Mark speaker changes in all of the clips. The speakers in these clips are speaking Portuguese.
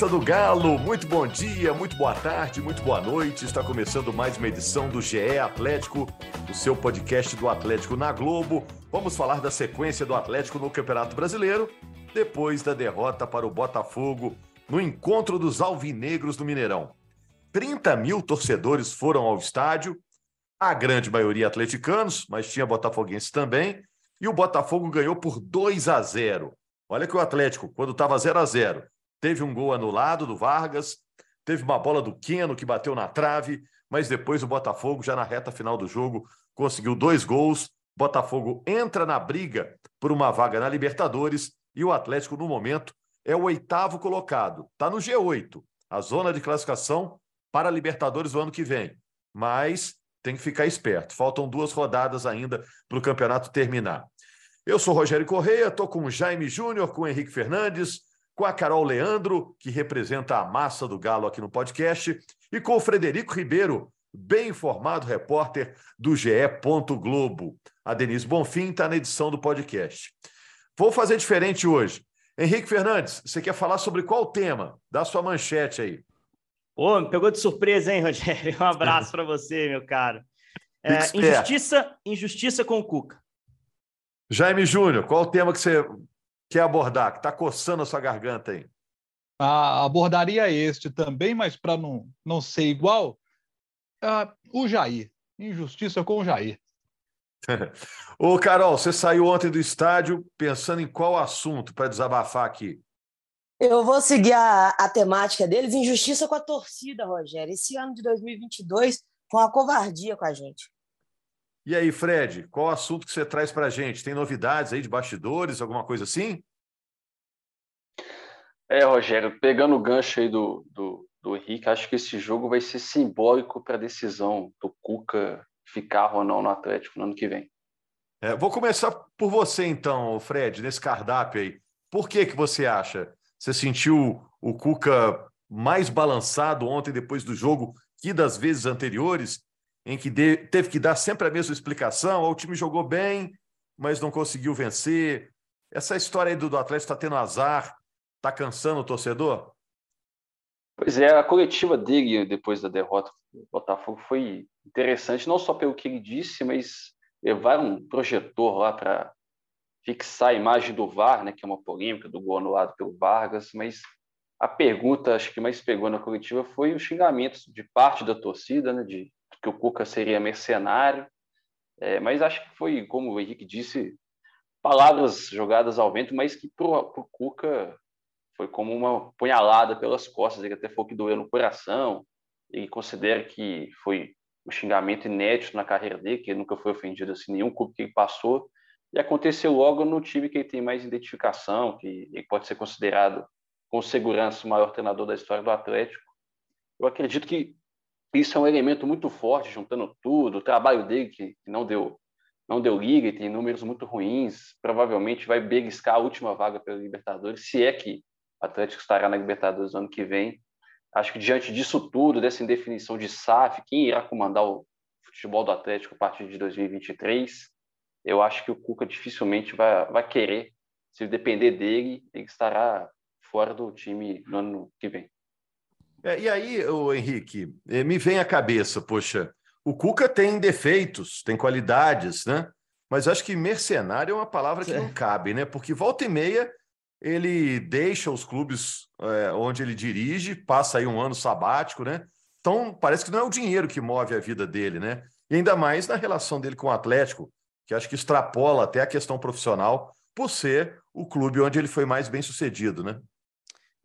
Speaker 1: Massa do Galo! Muito bom dia, muito boa tarde, muito boa noite. Está começando mais uma edição do GE Atlético, o seu podcast do Atlético na Globo. Vamos falar da sequência do Atlético no Campeonato Brasileiro, depois da derrota para o Botafogo no encontro dos alvinegros do Mineirão. 30 mil torcedores foram ao estádio, a grande maioria atleticanos, mas tinha botafoguenses também, e o Botafogo ganhou por 2 a 0. Olha que o Atlético, quando estava 0 a 0 Teve um gol anulado do Vargas, teve uma bola do Queno que bateu na trave, mas depois o Botafogo, já na reta final do jogo, conseguiu dois gols. Botafogo entra na briga por uma vaga na Libertadores e o Atlético, no momento, é o oitavo colocado. Está no G8, a zona de classificação para a Libertadores do ano que vem. Mas tem que ficar esperto. Faltam duas rodadas ainda para o campeonato terminar. Eu sou Rogério Correia, estou com o Jaime Júnior, com o Henrique Fernandes, com a Carol Leandro, que representa a massa do Galo aqui no podcast, e com o Frederico Ribeiro, bem informado repórter do GE. Globo. A Denise Bonfim está na edição do podcast. Vou fazer diferente hoje. Henrique Fernandes, você quer falar sobre qual tema? Dá sua manchete aí.
Speaker 2: Ô, me pegou de surpresa, hein, Rogério? Um abraço para você, meu caro. É, injustiça, injustiça com o Cuca.
Speaker 1: Jaime Júnior, qual o tema que você quer abordar, que está coçando a sua garganta aí?
Speaker 3: Ah, abordaria este também, mas para não, não ser igual, ah, o Jair. Injustiça com o Jair.
Speaker 1: Ô, Carol, você saiu ontem do estádio pensando em qual assunto para desabafar aqui?
Speaker 4: Eu vou seguir a, a temática deles, injustiça com a torcida, Rogério. Esse ano de 2022 foi uma covardia com a gente.
Speaker 1: E aí, Fred, qual o assunto que você traz para a gente? Tem novidades aí de bastidores, alguma coisa assim?
Speaker 5: É, Rogério, pegando o gancho aí do, do, do Henrique, acho que esse jogo vai ser simbólico para a decisão do Cuca ficar ou não no Atlético no ano que vem.
Speaker 1: É, vou começar por você, então, Fred, nesse cardápio aí. Por que, que você acha? Você sentiu o Cuca mais balançado ontem, depois do jogo, que das vezes anteriores? Em que de, teve que dar sempre a mesma explicação, o time jogou bem, mas não conseguiu vencer. Essa história aí do, do Atlético está tendo azar, está cansando o torcedor?
Speaker 5: Pois é, a coletiva dele depois da derrota do Botafogo foi interessante, não só pelo que ele disse, mas levar um projetor lá para fixar a imagem do VAR, né, que é uma polêmica do gol anulado pelo Vargas, mas a pergunta, acho que mais pegou na coletiva foi os xingamentos de parte da torcida, né, de que o Cuca seria mercenário, é, mas acho que foi, como o Henrique disse, palavras jogadas ao vento, mas que para o Cuca foi como uma punhalada pelas costas, ele até falou que doeu no coração, ele considera que foi um xingamento inédito na carreira dele, que ele nunca foi ofendido assim, nenhum clube que ele passou, e aconteceu logo no time que ele tem mais identificação, que ele pode ser considerado com segurança o maior treinador da história do Atlético. Eu acredito que isso é um elemento muito forte, juntando tudo, o trabalho dele que, não deu não deu liga e tem números muito ruins, provavelmente vai beliscar a última vaga pela Libertadores, se é que o Atlético estará na Libertadores no ano que vem. Acho que diante disso tudo, dessa indefinição de SAF, quem irá comandar o futebol do Atlético a partir de 2023, eu acho que o Cuca dificilmente vai, vai querer, se depender dele, ele estará fora do time no ano que vem.
Speaker 1: É, e aí, o Henrique, eh, me vem à cabeça, poxa, o Cuca tem defeitos, tem qualidades, né? Mas acho que mercenário é uma palavra que não cabe, né? Porque volta e meia ele deixa os clubes é, onde ele dirige, passa aí um ano sabático, né? Então parece que não é o dinheiro que move a vida dele, né? E ainda mais na relação dele com o Atlético, que acho que extrapola até a questão profissional, por ser o clube onde ele foi mais bem sucedido, né?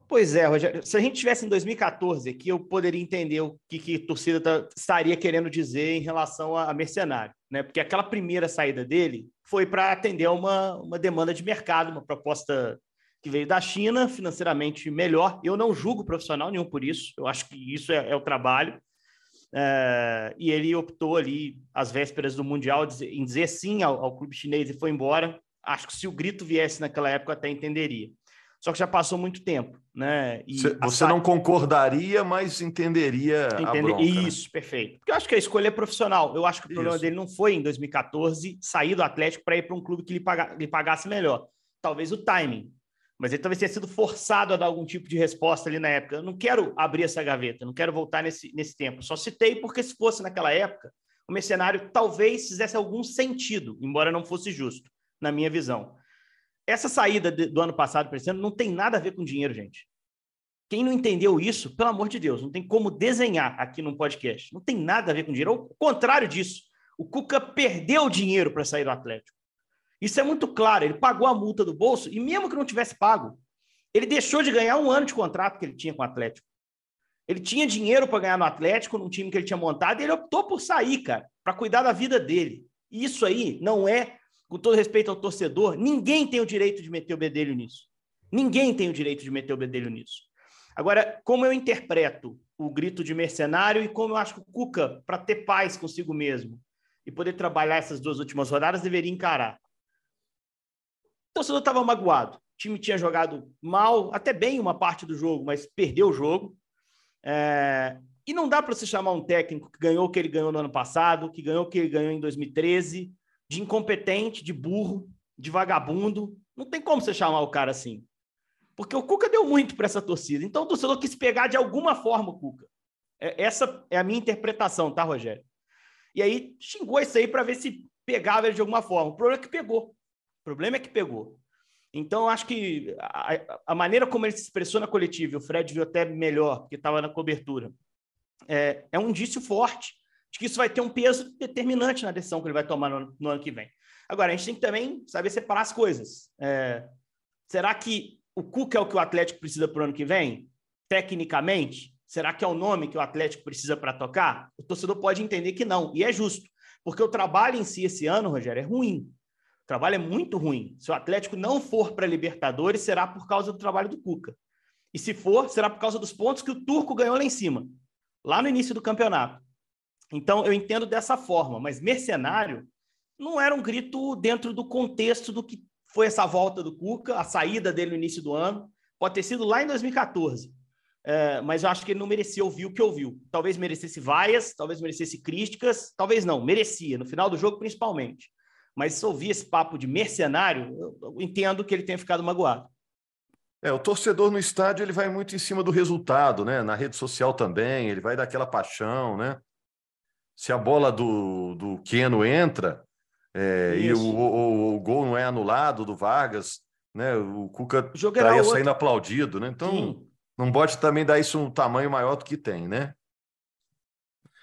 Speaker 2: Pois é, Rogério. Se a gente tivesse em 2014 aqui, eu poderia entender o que, que a torcida tá, estaria querendo dizer em relação a, a mercenário, né? Porque aquela primeira saída dele foi para atender uma, uma demanda de mercado, uma proposta que veio da China, financeiramente melhor. Eu não julgo profissional nenhum por isso, eu acho que isso é, é o trabalho. É, e ele optou ali, às vésperas do Mundial, em dizer sim ao, ao clube chinês e foi embora. Acho que se o grito viesse naquela época, até entenderia. Só que já passou muito tempo, né?
Speaker 1: E você sa... não concordaria, mas entenderia Entender... a bronca,
Speaker 2: né? Isso, né? perfeito. Porque eu acho que a escolha é profissional. Eu acho que o problema Isso. dele não foi, em 2014, sair do Atlético para ir para um clube que lhe, paga... lhe pagasse melhor. Talvez o timing. Mas ele talvez tenha sido forçado a dar algum tipo de resposta ali na época. Eu não quero abrir essa gaveta, não quero voltar nesse, nesse tempo. Só citei porque, se fosse naquela época, o mercenário talvez fizesse algum sentido, embora não fosse justo, na minha visão. Essa saída do ano passado para esse ano não tem nada a ver com dinheiro, gente. Quem não entendeu isso, pelo amor de Deus, não tem como desenhar aqui no podcast. Não tem nada a ver com dinheiro. Ao contrário disso, o Cuca perdeu dinheiro para sair do Atlético. Isso é muito claro. Ele pagou a multa do bolso e, mesmo que não tivesse pago, ele deixou de ganhar um ano de contrato que ele tinha com o Atlético. Ele tinha dinheiro para ganhar no Atlético, num time que ele tinha montado, e ele optou por sair, cara, para cuidar da vida dele. Isso aí não é com todo respeito ao torcedor, ninguém tem o direito de meter o bedelho nisso. Ninguém tem o direito de meter o bedelho nisso. Agora, como eu interpreto o grito de mercenário e como eu acho que o Cuca, para ter paz consigo mesmo e poder trabalhar essas duas últimas rodadas, deveria encarar. O torcedor estava magoado. O time tinha jogado mal, até bem uma parte do jogo, mas perdeu o jogo. É... E não dá para se chamar um técnico que ganhou o que ele ganhou no ano passado, que ganhou o que ele ganhou em 2013, de incompetente, de burro, de vagabundo. Não tem como você chamar o cara assim. Porque o Cuca deu muito para essa torcida. Então o torcedor quis pegar de alguma forma o Cuca. É, essa é a minha interpretação, tá, Rogério? E aí xingou isso aí para ver se pegava ele de alguma forma. O problema é que pegou. O problema é que pegou. Então, acho que a, a maneira como ele se expressou na coletiva, o Fred viu até melhor, porque estava na cobertura, é, é um indício forte de que isso vai ter um peso determinante na decisão que ele vai tomar no, no ano que vem. Agora, a gente tem que também saber separar as coisas. É, será que o Cuca é o que o Atlético precisa para o ano que vem? Tecnicamente? Será que é o nome que o Atlético precisa para tocar? O torcedor pode entender que não, e é justo, porque o trabalho em si esse ano, Rogério, é ruim. O trabalho é muito ruim. Se o Atlético não for para a Libertadores, será por causa do trabalho do Cuca. E se for, será por causa dos pontos que o Turco ganhou lá em cima, lá no início do campeonato. Então, eu entendo dessa forma, mas mercenário não era um grito dentro do contexto do que foi essa volta do Cuca, a saída dele no início do ano. Pode ter sido lá em 2014. É, mas eu acho que ele não merecia ouvir o que ouviu. Talvez merecesse vaias, talvez merecesse críticas, talvez não, merecia, no final do jogo principalmente. Mas se ouvir esse papo de mercenário, eu entendo que ele tenha ficado magoado.
Speaker 1: É, o torcedor no estádio ele vai muito em cima do resultado, né? Na rede social também, ele vai daquela paixão, né? Se a bola do, do Keno entra é, e o, o, o, gol não é anulado do Vargas, né? O Cuca estaria saindo aplaudido, né? Então Sim. não pode também dar isso um tamanho maior do que tem, né?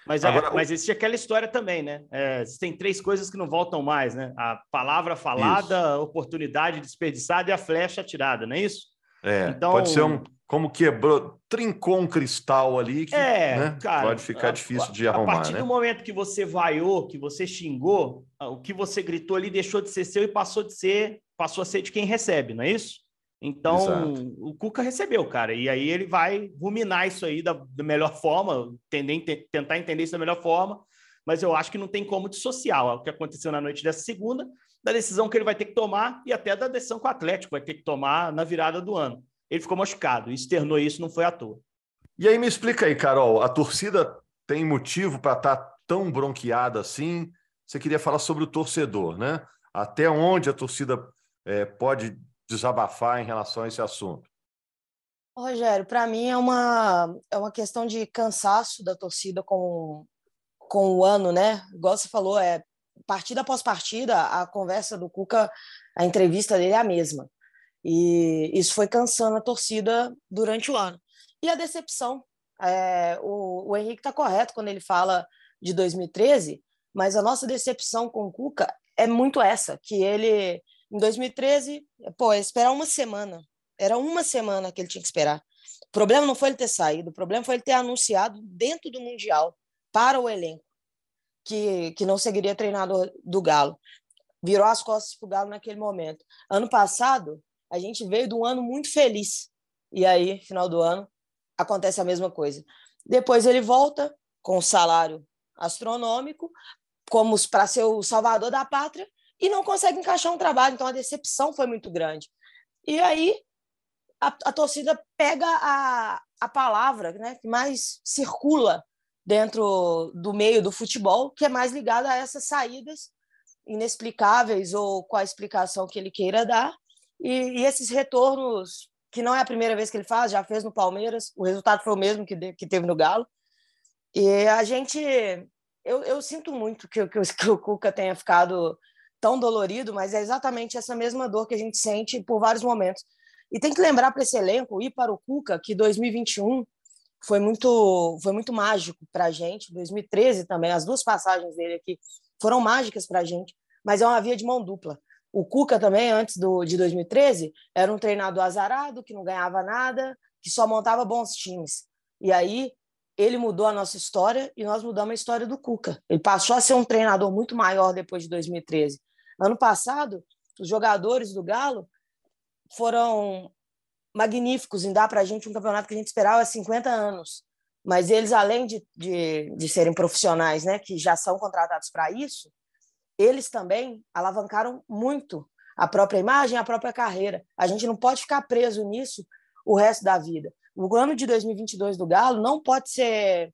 Speaker 2: Mas, é, Agora, mas existe aquela história também, né? É, tem três coisas que não voltam mais, né? A palavra falada, isso. a oportunidade desperdiçada e a flecha atirada, não é isso?
Speaker 1: É, então, pode ser um, como quebrou, trincou um cristal ali que é, né, cara, pode ficar difícil de arrumar.
Speaker 2: A partir
Speaker 1: né?
Speaker 2: do momento que você vaiou, que você xingou, o que você gritou ali deixou de ser seu e passou de ser, passou a ser de quem recebe, não é isso? Então, Exato. o Cuca recebeu, cara, e aí ele vai ruminar isso aí da, da melhor forma, tender, tentar entender isso da melhor forma, mas eu acho que não tem como dissociar o que aconteceu na noite dessa segunda da decisão que ele vai ter que tomar e até da decisão que o Atlético vai ter que tomar na virada do ano. Ele ficou machucado, externou isso, não foi à toa.
Speaker 1: E aí me explica aí, Carol, a torcida tem motivo para estar tá tão bronqueada assim? Você queria falar sobre o torcedor, né? Até onde a torcida é, pode desabafar em relação a esse assunto?
Speaker 4: Rogério, para mim é uma, é uma questão de cansaço da torcida com, com o ano, né? Igual você falou, é partida após partida, a conversa do Cuca, a entrevista dele é a mesma. E isso foi cansando a torcida durante o ano. E a decepção. É, o, o Henrique está correto quando ele fala de 2013, mas a nossa decepção com o Cuca é muito essa, que ele, em 2013, pô, esperar uma semana. Era uma semana que ele tinha que esperar. O problema não foi ele ter saído, o problema foi ele ter anunciado dentro do Mundial para o elenco que, que não seguiria treinador do Galo. Virou as costas para o Galo naquele momento. Ano passado, A gente veio de um ano muito feliz. E aí, final do ano, acontece a mesma coisa. Depois ele volta com o salário astronômico, como para ser o salvador da pátria, e não consegue encaixar um trabalho. Então a decepção foi muito grande. E aí a, a torcida pega a, a palavra né, que mais circula dentro do meio do futebol, que é mais ligada a essas saídas inexplicáveis ou com a explicação que ele queira dar. E, e, esses retornos, que não é a primeira vez que ele faz, já fez no Palmeiras, o resultado foi o mesmo que, que teve no Galo. E a gente. Eu, eu sinto muito que, que, que o Cuca tenha ficado tão dolorido, mas é exatamente essa mesma dor que a gente sente por vários momentos. E tem que lembrar para esse elenco e para o Cuca que 2021 foi muito, foi muito mágico para a gente. 2013 também, as duas passagens dele aqui foram mágicas para a gente, mas é uma via de mão dupla. O Cuca também, antes do, de 2013, era um treinador azarado, que não ganhava nada, que só montava bons times. E aí ele mudou a nossa história e nós mudamos a história do Cuca. Ele passou a ser um treinador muito maior depois de 2013. Ano passado, os jogadores do Galo foram magníficos em dar para a gente um campeonato que a gente esperava há 50 anos. Mas eles, além de, de, de serem profissionais, né, que já são contratados para isso, eles também alavancaram muito a própria imagem, a própria carreira. A gente não pode ficar preso nisso o resto da vida. O ano de 2022 do Galo não pode ser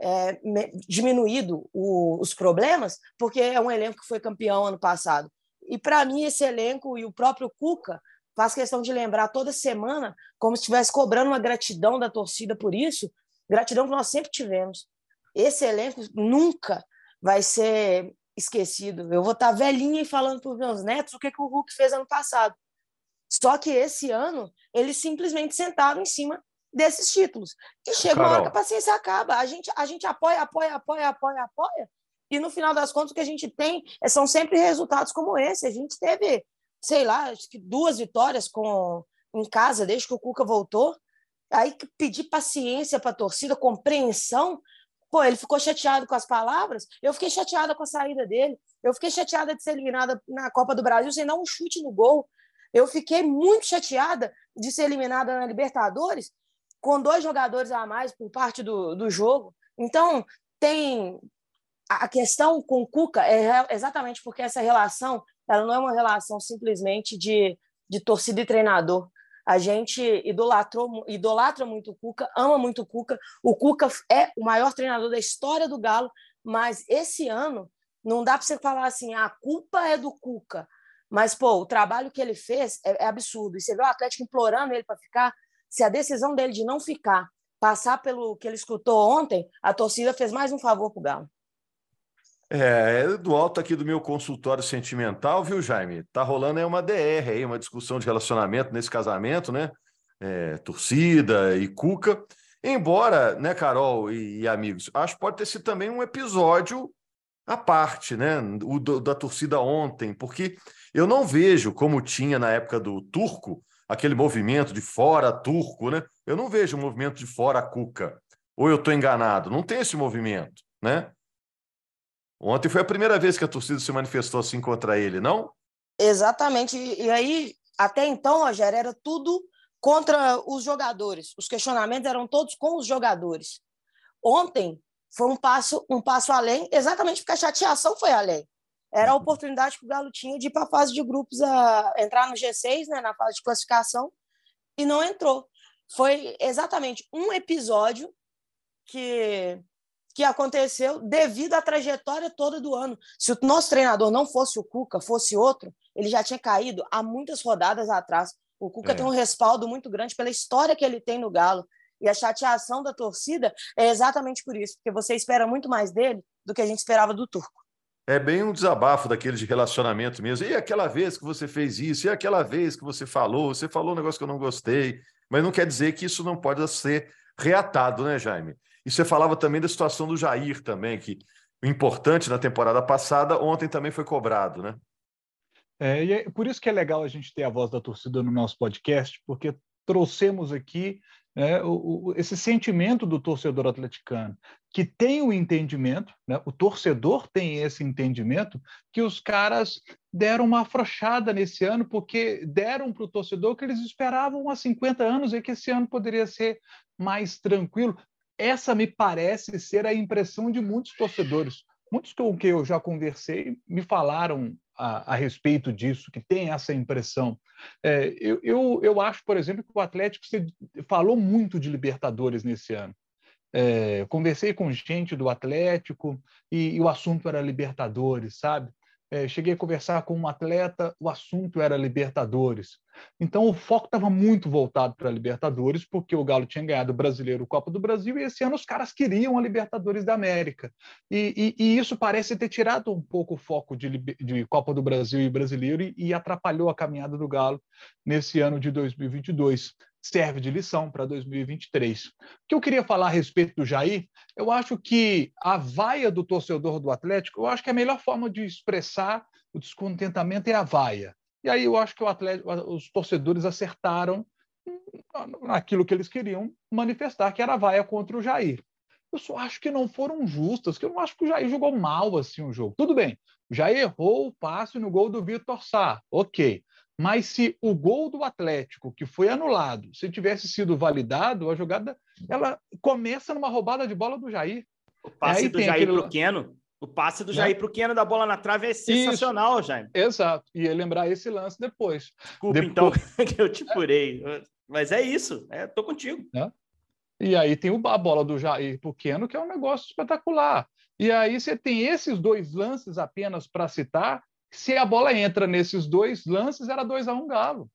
Speaker 4: é, diminuído o, os problemas, porque é um elenco que foi campeão ano passado. E para mim, esse elenco e o próprio Cuca faz questão de lembrar toda semana, como se estivesse cobrando uma gratidão da torcida por isso, gratidão que nós sempre tivemos. Esse elenco nunca vai ser esquecido. Eu vou estar velhinha e falando para os meus netos o que, que o Hulk fez ano passado. Só que esse ano, eles simplesmente sentaram em cima desses títulos. E chega Carol. uma hora que a paciência acaba. A gente, a gente apoia, apoia, apoia, apoia, apoia. E no final das contas, o que a gente tem são sempre resultados como esse. A gente teve sei lá, acho que duas vitórias com em casa desde que o Cuca voltou. Aí pedir paciência para a torcida, compreensão. Pô, ele ficou chateado com as palavras. Eu fiquei chateada com a saída dele. Eu fiquei chateada de ser eliminada na Copa do Brasil sem dar um chute no gol. Eu fiquei muito chateada de ser eliminada na Libertadores com dois jogadores a mais por parte do, do jogo. Então, tem a questão com o Cuca é exatamente porque essa relação ela não é uma relação simplesmente de, de torcida e treinador. A gente idolatrou, idolatra muito o Cuca, ama muito o Cuca. O Cuca é o maior treinador da história do Galo, mas esse ano não dá para você falar assim, a culpa é do Cuca. Mas, pô, o trabalho que ele fez é, é absurdo. E você vê o Atlético implorando ele para ficar. Se a decisão dele de não ficar passar pelo que ele escutou ontem, a torcida fez mais um favor para o Galo.
Speaker 1: É, é, do alto aqui do meu consultório sentimental, viu, Jaime? Tá rolando aí uma DR aí, uma discussão de relacionamento nesse casamento, né? É, torcida e Cuca. Embora, né, Carol e, e, amigos, acho que pode ter sido também um episódio à parte, né? O do, da torcida ontem, porque eu não vejo como tinha na época do Turco, aquele movimento de fora Turco, né? Eu não vejo o movimento de fora Cuca. Ou eu estou enganado? Não tem esse movimento, né? Ontem foi a primeira vez que a torcida se manifestou assim contra ele, não?
Speaker 4: Exatamente. E aí, até então, Rogério, era tudo contra os jogadores. Os questionamentos eram todos com os jogadores. Ontem foi um passo, um passo além, exatamente porque a chateação foi além. Era a uhum. oportunidade que o Galo tinha de ir para a fase de grupos, a entrar no G6, né, na fase de classificação, e não entrou. Foi exatamente um episódio que que aconteceu devido à trajetória toda do ano. Se o nosso treinador não fosse o Cuca, fosse outro, ele já tinha caído há muitas rodadas atrás. O Cuca é. tem um respaldo muito grande pela história que ele tem no Galo. E a chateação da torcida é exatamente por isso, porque você espera muito mais dele do que a gente esperava do Turco.
Speaker 1: É bem um desabafo daquele de relacionamento mesmo. E aquela vez que você fez isso, e aquela vez que você falou, você falou um negócio que eu não gostei, mas não quer dizer que isso não pode ser reatado, né, Jaime? E você falava também da situação do Jair também, que o importante na temporada passada, ontem também foi cobrado, né?
Speaker 3: É, e é por isso que é legal a gente ter a voz da torcida no nosso podcast, porque trouxemos aqui né, o, o, esse sentimento do torcedor atleticano, que tem o entendimento, né, o torcedor tem esse entendimento, que os caras deram uma afrouxada nesse ano, porque deram para o torcedor que eles esperavam há 50 anos e que esse ano poderia ser mais tranquilo. Essa me parece ser a impressão de muitos torcedores. Muitos com que eu já conversei me falaram a, a, respeito disso, que tem essa impressão. É, eu, eu, eu, acho, por exemplo, que o Atlético falou muito de Libertadores nesse ano. É, conversei com gente do Atlético e, e, o assunto era Libertadores, sabe? É, cheguei a conversar com um atleta, o assunto era Libertadores. Então o foco estava muito voltado para Libertadores, porque o Galo tinha ganhado o Brasileiro, o Copa do Brasil, e esse ano os caras queriam a Libertadores da América. E, e, e isso parece ter tirado um pouco o foco de, de Copa do Brasil e Brasileiro e, e atrapalhou a caminhada do Galo nesse ano de 2022 serve de lição para 2023. O que eu queria falar a respeito do Jair, eu acho que a vaia do torcedor do Atlético, eu acho que a melhor forma de expressar o descontentamento é a vaia. E aí eu acho que Atlético, os torcedores acertaram naquilo que eles queriam manifestar, que era a vaia contra o Jair. Eu só acho que não foram justas, que eu não acho que o Jair jogou mal assim o jogo. Tudo bem, Jair errou o passe no gol do Vitor Sá, ok. Mas se o gol do Atlético, que foi anulado, se tivesse sido validado, a jogada ela começa numa roubada de bola do Jair.
Speaker 2: O passe do Jair aquele... pro Keno, o passe do né? Jair pro Keno da bola na trave é sensacional, Isso. Jair.
Speaker 3: Exato. E lembrar esse lance depois.
Speaker 2: Desculpa, depois... então, que eu te furei. Mas é isso, é, tô contigo.
Speaker 3: Né? E aí tem a bola do Jair pro Keno, que é um negócio espetacular. E aí você tem esses dois lances apenas para citar, se a bola entra nesses dois lances, era 2 a 1 um Galo,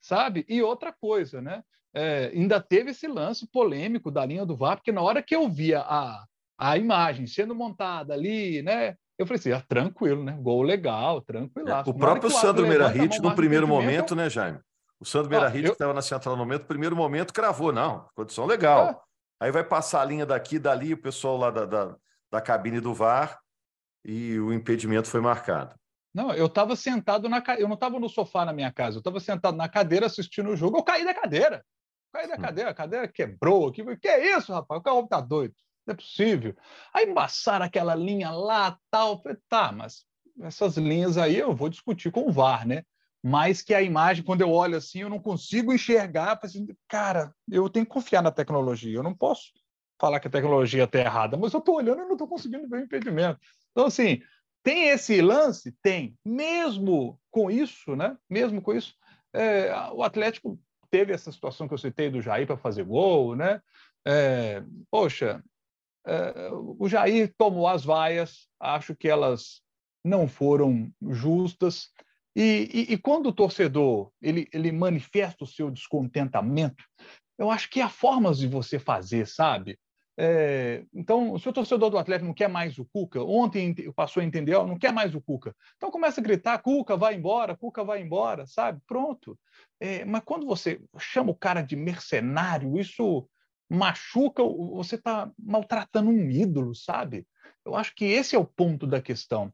Speaker 3: sabe? E outra coisa, né? É, ainda teve esse lance polêmico da linha do VAR, porque na hora que eu via a, a imagem sendo montada ali, né? Eu falei assim, ah, tranquilo, né? Gol legal, tranquilo. É,
Speaker 1: o próprio Sandro Meirahit, no primeiro momento, né, Jaime? O Sandro Meirahit, eu... que estava na central no momento, primeiro momento, cravou, não, condição legal. É. Aí vai passar a linha daqui, dali, o pessoal lá da, da, da cabine do VAR, e o impedimento foi marcado.
Speaker 3: Não, eu estava sentado na eu não estava no sofá na minha casa, eu estava sentado na cadeira assistindo o jogo, eu caí da cadeira. Caí da cadeira, a cadeira quebrou. Que, que é isso, rapaz? O carro tá doido. Não é possível. Aí embaçaram aquela linha lá, tal. Falei, tá, mas essas linhas aí eu vou discutir com o VAR, né? Mas que a imagem, quando eu olho assim, eu não consigo enxergar. Assim, cara, eu tenho que confiar na tecnologia. Eu não posso falar que a tecnologia está errada, mas eu estou olhando e não estou conseguindo ver o impedimento. Então, assim, tem esse lance? Tem. Mesmo com isso, né? Mesmo com isso, é, o Atlético teve essa situação que eu citei do Jair para fazer gol, né? É, poxa, é, o Jair tomou as vaias, acho que elas não foram justas. E, e, e, quando o torcedor ele, ele manifesta o seu descontentamento, eu acho que há formas de você fazer, sabe? É, então, se o torcedor do Atlético não quer mais o Cuca, ontem passou a entender, ó, não quer mais o Cuca, então começa a gritar: Cuca, vai embora, Cuca, vai embora, sabe? Pronto. É, mas quando você chama o cara de mercenário, isso machuca, você está maltratando um ídolo, sabe? Eu acho que esse é o ponto da questão.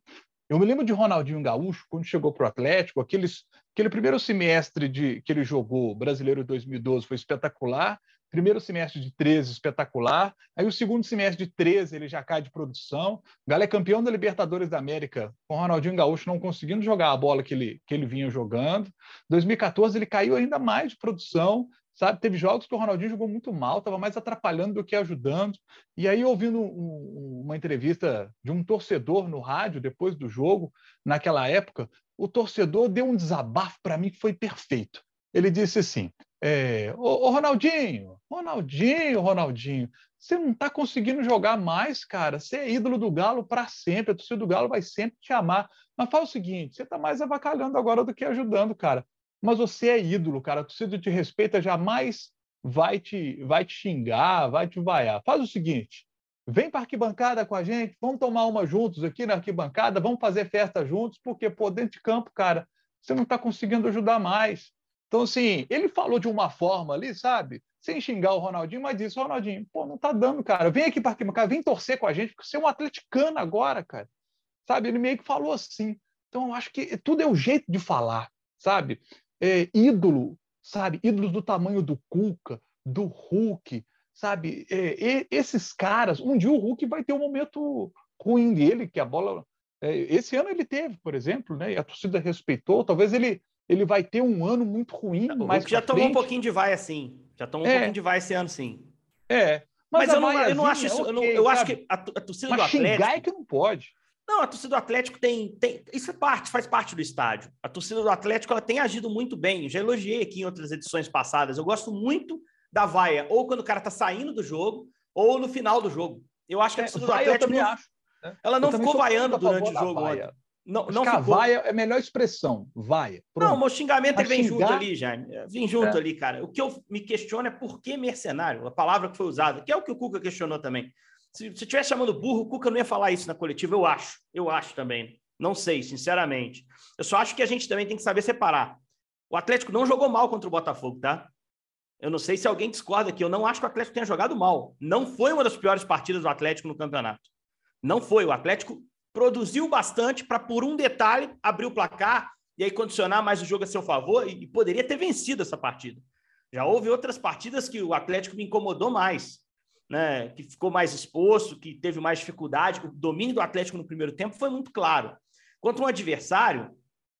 Speaker 3: Eu me lembro de Ronaldinho Gaúcho, quando chegou para o Atlético, aqueles, aquele primeiro semestre de, que ele jogou, Brasileiro 2012, foi espetacular. Primeiro semestre de 13, espetacular. Aí o segundo semestre de 13, ele já cai de produção. O Galo é campeão da Libertadores da América, com o Ronaldinho Gaúcho não conseguindo jogar a bola que ele, que ele vinha jogando. 2014, ele caiu ainda mais de produção. Sabe, teve jogos que o Ronaldinho jogou muito mal, estava mais atrapalhando do que ajudando. E aí, ouvindo um, uma entrevista de um torcedor no rádio depois do jogo, naquela época, o torcedor deu um desabafo para mim que foi perfeito. Ele disse assim: é, ô, ô, Ronaldinho, Ronaldinho, Ronaldinho, você não está conseguindo jogar mais, cara. Você é ídolo do Galo para sempre. A torcida do Galo vai sempre te amar. Mas fala o seguinte: você está mais avacalhando agora do que ajudando, cara. Mas você é ídolo, cara. A torcida te respeita, jamais vai te, vai te xingar, vai te vaiar. Faz o seguinte: vem para arquibancada com a gente, vamos tomar uma juntos aqui na arquibancada, vamos fazer festa juntos, porque, pô, dentro de campo, cara, você não está conseguindo ajudar mais. Então, assim, ele falou de uma forma ali, sabe? Sem xingar o Ronaldinho, mas disse, Ronaldinho, pô, não tá dando, cara. Vem aqui para cara, vem torcer com a gente, porque você é um atleticano agora, cara. Sabe? Ele meio que falou assim. Então, eu acho que tudo é o jeito de falar, sabe? É, ídolo sabe? Ídolos do tamanho do Cuca, do Hulk, sabe? É, esses caras, um dia o Hulk vai ter um momento ruim dele, que a bola. É, esse ano ele teve, por exemplo, né? E a torcida respeitou. Talvez ele, ele vai ter um ano muito ruim. O
Speaker 2: mas já tomou um pouquinho de vai assim. Já tomou um é. pouquinho de vai esse ano, sim.
Speaker 3: É.
Speaker 2: Mas, mas eu, não, eu, não, acho isso. Okay, eu, não, eu acho que a, a torcida mas do Atlético.
Speaker 3: Xingar é que não pode.
Speaker 2: Não, a torcida do Atlético tem, tem. Isso é parte, faz parte do estádio. A torcida do Atlético ela tem agido muito bem. Já elogiei aqui em outras edições passadas. Eu gosto muito da vaia, ou quando o cara tá saindo do jogo, ou no final do jogo. Eu acho que a é, torcida é, do Atlético.
Speaker 3: Eu acho.
Speaker 2: Né? Ela não ficou vaiando durante o jogo.
Speaker 3: Não, não ficou... vaia é a melhor expressão, vaia.
Speaker 2: Pronto. Não, o xingamento vem xingar... junto ali, Jaime. Vem junto é. ali, cara. O que eu me questiono é por que mercenário, a palavra que foi usada, que é o que o Cuca questionou também. Se estivesse chamando burro, o Cuca não ia falar isso na coletiva, eu acho. Eu acho também. Não sei, sinceramente. Eu só acho que a gente também tem que saber separar. O Atlético não jogou mal contra o Botafogo, tá? Eu não sei se alguém discorda aqui. Eu não acho que o Atlético tenha jogado mal. Não foi uma das piores partidas do Atlético no campeonato. Não foi. O Atlético produziu bastante para, por um detalhe, abrir o placar e aí condicionar mais o jogo a seu favor e, poderia ter vencido essa partida. Já houve outras partidas que o Atlético me incomodou mais né, que ficou mais exposto, que teve mais dificuldade. O domínio do Atlético no primeiro tempo foi muito claro. Contra um adversário,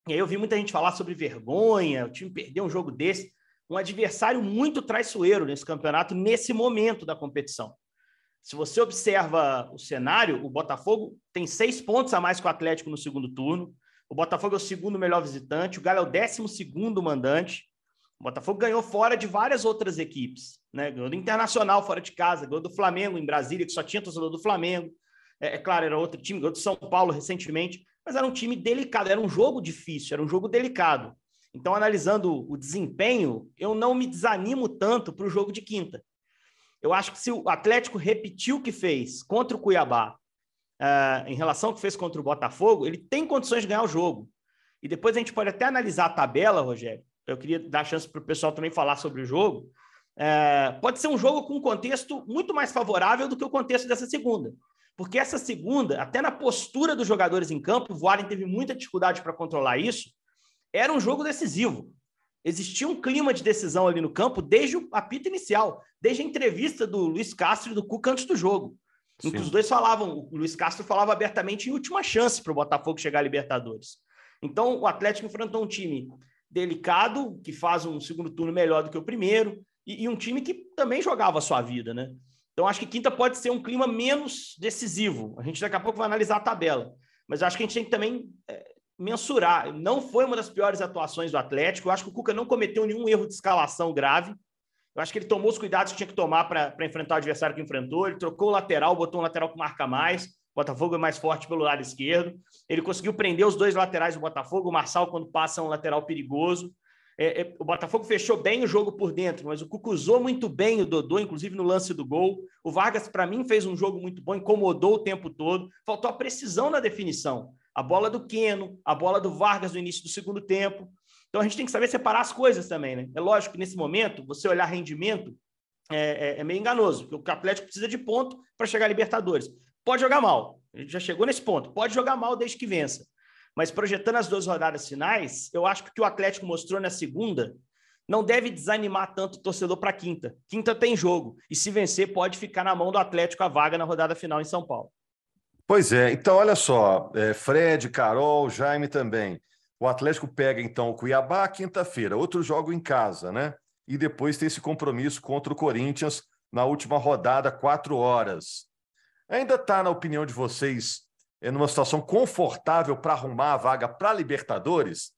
Speaker 2: e aí eu vi muita gente falar sobre vergonha, o time perdeu um jogo desse, um adversário muito traiçoeiro nesse campeonato, nesse momento da competição. Se você observa o cenário, o Botafogo tem seis pontos a mais que o Atlético no segundo turno. O Botafogo é o segundo melhor visitante, o Galo é o décimo segundo mandante. O Botafogo ganhou fora de várias outras equipes, né? Ganhou do Internacional fora de casa, ganhou do Flamengo em Brasília, que só tinha torcedor do Flamengo. É, é, claro, era outro time, ganhou do São Paulo recentemente, mas era um time delicado, era um jogo difícil, era um jogo delicado. Então, analisando o desempenho, eu não me desanimo tanto para o jogo de quinta. Eu acho que se o Atlético repetiu o que fez contra o Cuiabá, uh, em relação ao que fez contra o Botafogo, ele tem condições de ganhar o jogo. E depois a gente pode até analisar a tabela, Rogério, eu queria dar chance para o pessoal também falar sobre o jogo. É, pode ser um jogo com um contexto muito mais favorável do que o contexto dessa segunda. Porque essa segunda, até na postura dos jogadores em campo, o Warren teve muita dificuldade para controlar isso, era um jogo decisivo. Existia um clima de decisão ali no campo desde o apito inicial, desde a entrevista do Luiz Castro e do Cuca antes do jogo. Em que os dois falavam, o Luiz Castro falava abertamente em última chance para o Botafogo chegar à Libertadores. Então, o Atlético enfrentou um time delicado, que faz um segundo turno melhor do que o primeiro, e, e um time que também jogava a sua vida, né? Então, acho que quinta pode ser um clima menos decisivo. A gente daqui a pouco vai analisar a tabela. Mas acho que a gente tem que também é, mensurar. Não foi uma das piores atuações do Atlético. Eu acho que o Cuca não cometeu nenhum erro de escalação grave. Eu acho que ele tomou os cuidados que tinha que tomar para enfrentar o adversário que enfrentou. Ele trocou o lateral, botou um lateral que marca mais. Botafogo é mais forte pelo lado esquerdo. Ele conseguiu prender os dois laterais do Botafogo. O Marçal, quando passa, é um lateral perigoso. É, é, o Botafogo fechou bem o jogo por dentro, mas o Cuca usou muito bem o Dodô, inclusive no lance do gol. O Vargas, para mim, fez um jogo muito bom, incomodou o tempo todo. Faltou a precisão na definição. A bola do Queno, a bola do Vargas no início do segundo tempo. Então a gente tem que saber separar as coisas também, né? É lógico que nesse momento, você olhar rendimento é, é, é meio enganoso, porque o Atlético precisa de ponto para chegar a Libertadores. Pode jogar mal. A gente já chegou nesse ponto. Pode jogar mal desde que vença. Mas projetando as duas rodadas finais, eu acho que o que o Atlético mostrou na segunda não deve desanimar tanto o torcedor para quinta. Quinta tem jogo. E se vencer, pode ficar na mão do Atlético a vaga na rodada final em São Paulo.
Speaker 1: Pois é. Então, olha só. É, Fred, Carol, Jaime também. O Atlético pega, então, o Cuiabá quinta-feira. Outro jogo em casa, né? E depois tem esse compromisso contra o Corinthians na última rodada, quatro horas. Ainda está, na opinião de vocês, é numa situação confortável para arrumar a vaga para Libertadores?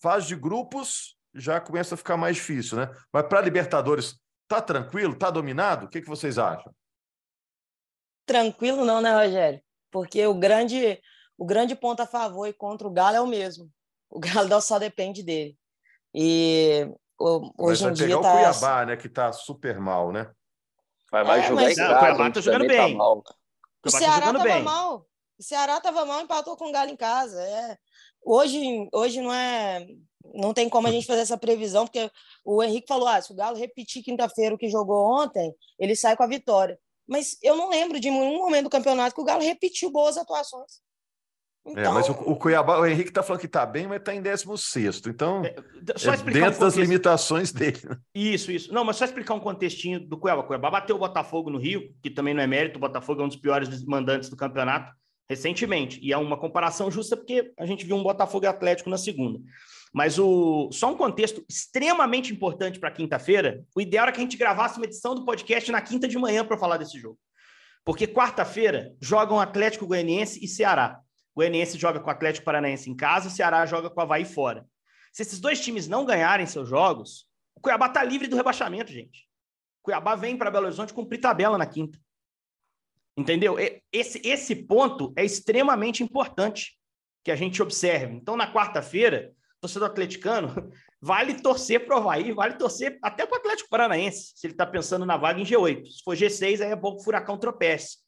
Speaker 1: Fase de grupos já começa a ficar mais difícil, né? Mas para Libertadores, tá tranquilo? Tá dominado? O que, que vocês acham?
Speaker 4: Tranquilo não, né, Rogério? Porque o grande, o grande ponto a favor e contra o Galo é o mesmo. O Galo só depende dele. E hoje em dia
Speaker 1: pegar
Speaker 4: tá...
Speaker 1: o Cuiabá, né, que tá super mal, né?
Speaker 5: Vai, vai é, jogar mas... em casa, o Cuiabá
Speaker 2: tá jogando tá bem. Tá
Speaker 4: o Ceará estava bem. mal. O Ceará estava mal, empatou com o Galo em casa. É. Hoje, hoje não é. Não tem como a gente fazer essa previsão, porque o Henrique falou: ah, se o Galo repetir quinta-feira o que jogou ontem, ele sai com a vitória. Mas eu não lembro de nenhum momento do campeonato que o Galo repetiu boas atuações.
Speaker 1: Então... É, mas o, o, Cuiabá, o Henrique está falando que está bem, mas está em 16. Então, é, só é dentro um das limitações dele. Né?
Speaker 2: Isso, isso. Não, mas só explicar um contextinho do Cuiabá. O Cuiabá bateu o Botafogo no Rio, que também não é mérito. O Botafogo é um dos piores mandantes do campeonato recentemente. E é uma comparação justa porque a gente viu um Botafogo Atlético na segunda. Mas o só um contexto extremamente importante para quinta-feira. O ideal era que a gente gravasse uma edição do podcast na quinta de manhã para falar desse jogo. Porque quarta-feira jogam Atlético Goianiense e Ceará. O Goianiense joga com o Atlético Paranaense em casa, o Ceará joga com o Havaí fora. Se esses dois times não ganharem seus jogos, o Cuiabá está livre do rebaixamento, gente. O Cuiabá vem para Belo Horizonte cumprir tabela na quinta. Entendeu? Esse, esse ponto é extremamente importante que a gente observe. Então, na quarta-feira, torcedor atleticano, vale torcer para o Havaí, vale torcer até para o Atlético Paranaense, se ele está pensando na vaga em G8. Se for G6, aí é bom que o Furacão tropece.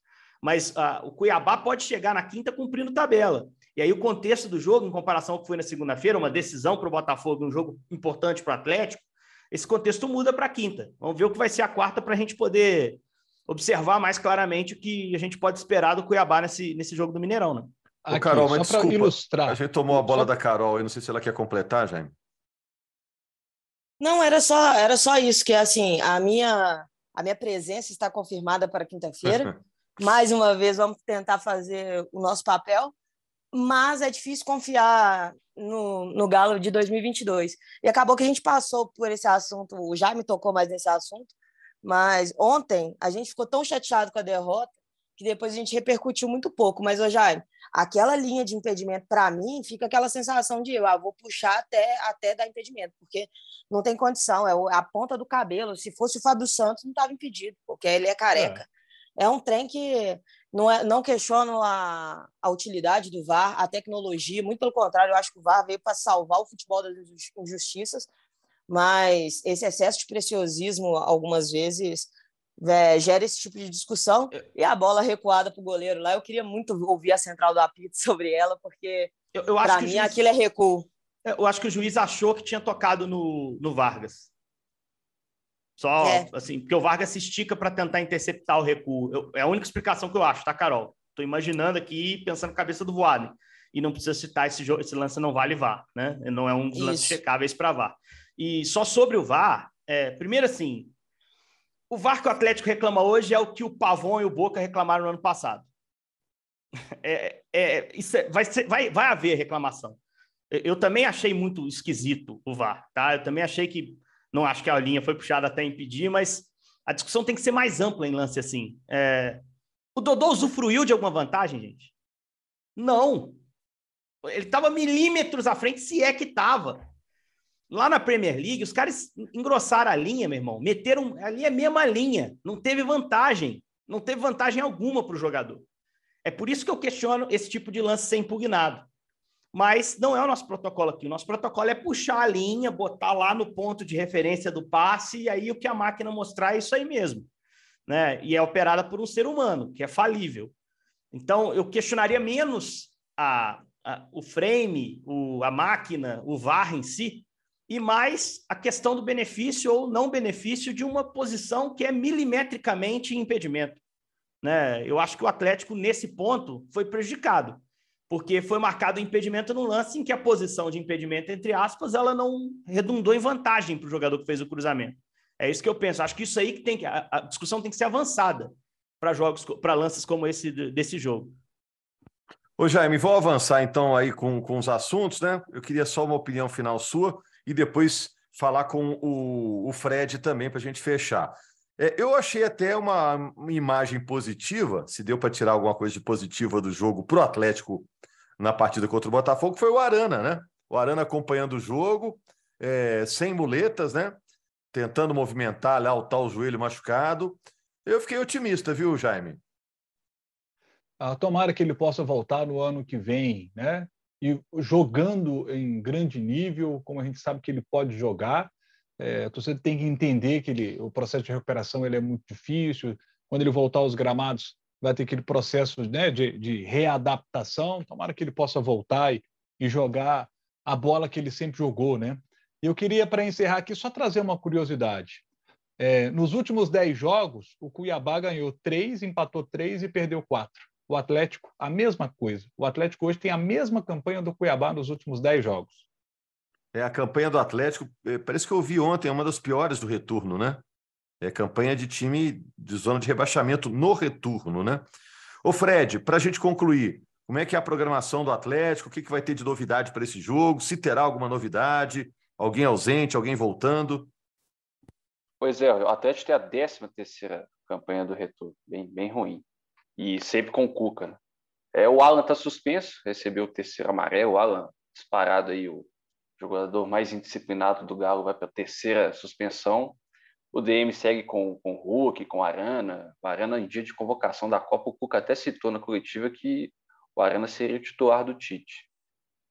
Speaker 2: Mas uh, o Cuiabá pode chegar na quinta cumprindo tabela. E aí o contexto do jogo, em comparação ao que foi na segunda-feira, uma decisão para o Botafogo, um jogo importante para o Atlético, esse contexto muda para quinta. Vamos ver o que vai ser a quarta para a gente poder observar mais claramente o que a gente pode esperar do Cuiabá nesse, nesse jogo do Mineirão, né?
Speaker 1: Aqui, Ô, Carol, mas desculpa, ilustrar. a gente tomou a bola só... da Carol, eu não sei se ela quer completar, Jaime.
Speaker 4: Não, era só, era só isso, que assim, a minha, a minha presença está confirmada para quinta-feira. Mais uma vez, vamos tentar fazer o nosso papel, mas é difícil confiar no, no Galo de 2022. E acabou que a gente passou por esse assunto, o Jaime tocou mais nesse assunto, mas ontem a gente ficou tão chateado com a derrota que depois a gente repercutiu muito pouco. Mas, ô Jaime, aquela linha de impedimento, para mim, fica aquela sensação de eu ah, vou puxar até, até dar impedimento, porque não tem condição, é a ponta do cabelo. Se fosse o Fábio Santos, não estava impedido, porque ele é careca. É, é um trem que não, é, não questiono a, a utilidade do VAR, a tecnologia, muito pelo contrário, eu acho que o VAR veio para salvar o futebol das injustiças, mas esse excesso de preciosismo, algumas vezes, é, gera esse tipo de discussão. E a bola recuada para o goleiro lá, eu queria muito ouvir a central do apito sobre ela, porque para mim juiz... aquilo é recuo.
Speaker 2: É, eu acho que o juiz achou que tinha tocado no, no Vargas. Só é. assim, porque o Vargas se estica para tentar interceptar o recuo. Eu, é a única explicação que eu acho, tá, Carol? Estou imaginando aqui, pensando na cabeça do Voaden. E não precisa citar esse jogo, esse lance não vale VAR, né? Não é um dos Isso. lances checáveis para VAR. E só sobre o VAR, é, primeiro assim, o VAR que o Atlético reclama hoje é o que o Pavon e o Boca reclamaram no ano passado. É, é, isso é, vai, ser, vai, vai haver reclamação. Eu também achei muito esquisito o VAR, tá? Eu também achei que, não acho que a linha foi puxada até impedir, mas a discussão tem que ser mais ampla em lance assim. É... O Dodô usufruiu de alguma vantagem, gente? Não. Ele estava milímetros à frente, se é que estava. Lá na Premier League, os caras engrossaram a linha, meu irmão. Meteram ali a mesma linha. Não teve vantagem. Não teve vantagem alguma para o jogador. É por isso que eu questiono esse tipo de lance ser impugnado. Mas não é o nosso protocolo aqui. O nosso protocolo é puxar a linha, botar lá no ponto de referência do passe, e aí o que a máquina mostrar é isso aí mesmo. Né? E é operada por um ser humano, que é falível. Então, eu questionaria menos a, a, o frame, o, a máquina, o VAR em si, e mais a questão do benefício ou não benefício de uma posição que é milimetricamente impedimento. Né? Eu acho que o Atlético, nesse ponto, foi prejudicado, porque foi marcado o impedimento no lance em que a posição de impedimento, entre aspas, ela não redundou em vantagem para o jogador que fez o cruzamento. É isso que eu penso. Acho que isso aí que tem que. A, discussão tem que ser avançada para jogos, para lances como esse desse jogo.
Speaker 1: Ô, Jaime, vou avançar então aí com, com os assuntos, né? Eu queria só uma opinião final sua e depois falar com o, o Fred também para a gente fechar. É, eu achei até uma, uma imagem positiva, se deu para tirar alguma coisa de positiva do jogo para o Atlético na partida contra o Botafogo, foi o Arana, né? O Arana acompanhando o jogo, é, sem muletas, né? Tentando movimentar lá o tal joelho machucado. Eu fiquei otimista, viu, Jaime?
Speaker 3: Ah, tomara que ele possa voltar no ano que vem, né? E jogando em grande nível, como a gente sabe que ele pode jogar. É, você tem que entender que ele, o processo de recuperação ele é muito difícil. Quando ele voltar aos gramados, vai ter aquele processo né, de, de readaptação. Tomara que ele possa voltar e, e jogar a bola que ele sempre jogou, né? Eu queria, para encerrar aqui, só trazer uma curiosidade. É, nos últimos dez jogos, o Cuiabá ganhou três, empatou três e perdeu quatro. O Atlético, a mesma coisa. O Atlético hoje tem a mesma campanha do Cuiabá nos últimos 10 jogos.
Speaker 1: É, a campanha do Atlético, é, parece que eu vi ontem, é uma das piores do retorno, né? É campanha de time de zona de rebaixamento no retorno, né? Ô Fred, para a gente concluir, como é que é a programação do Atlético? O que, que vai ter de novidade para esse jogo? Se terá alguma novidade? Alguém ausente, alguém voltando?
Speaker 5: Pois é, o Atlético tem a 13 terceira campanha do retorno, bem, bem ruim. E sempre com o Cuca, né? É, o Alan está suspenso, recebeu o terceiro amarelo. O Alan, disparado aí, o jogador mais indisciplinado do Galo, vai para a terceira suspensão. O DM segue com, com o Hulk, com o Arana. O Arana, em dia de convocação da Copa, o Cuca até citou na coletiva que o Arana seria o titular do Tite.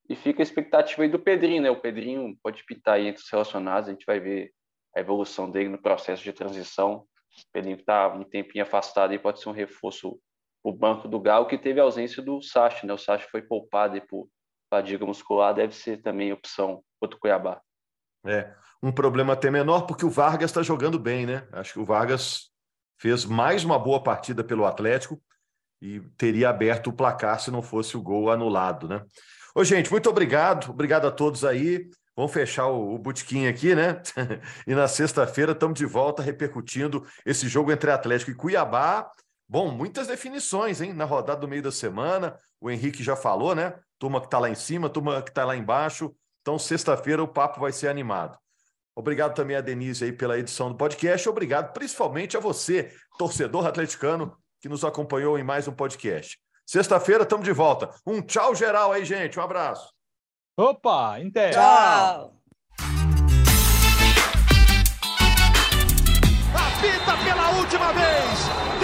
Speaker 5: E fica a expectativa aí do Pedrinho, né? O Pedrinho pode pitar aí entre os relacionados, a gente vai ver a evolução dele no processo de transição. O Pedrinho está um tempinho afastado e pode ser um reforço o banco do Galo, que teve a ausência do Sacha, né? O Sacha foi poupado e por fadiga muscular, deve ser também opção contra o Cuiabá.
Speaker 1: É, um problema até menor, porque o Vargas está jogando bem, né? Acho que o Vargas fez mais uma boa partida pelo Atlético e teria aberto o placar se não fosse o gol anulado, né? Ô, gente, muito obrigado. Obrigado a todos aí. Vamos fechar o, o botequim aqui, né? e na sexta-feira estamos de volta repercutindo esse jogo entre Atlético e Cuiabá. Bom, muitas definições, hein? Na rodada do meio da semana, o Henrique já falou, né? Turma que está lá em cima, turma que está lá embaixo. Então, sexta-feira o papo vai ser animado. Obrigado também a Denise aí pela edição do podcast. Obrigado principalmente a você, torcedor atleticano, que nos acompanhou em mais um podcast. Sexta-feira estamos de volta. Um tchau geral aí, gente. Um abraço.
Speaker 3: Opa, Inter.
Speaker 4: Tchau. Apita pela última vez.